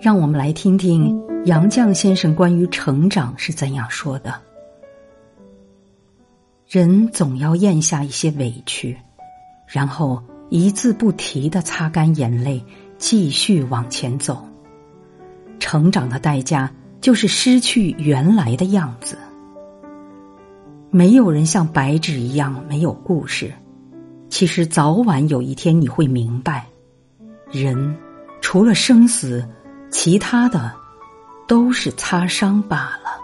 让我们来听听杨绛先生关于成长是怎样说的：人总要咽下一些委屈，然后一字不提的擦干眼泪，继续往前走。成长的代价就是失去原来的样子。没有人像白纸一样没有故事。其实早晚有一天你会明白，人除了生死，其他的都是擦伤罢了。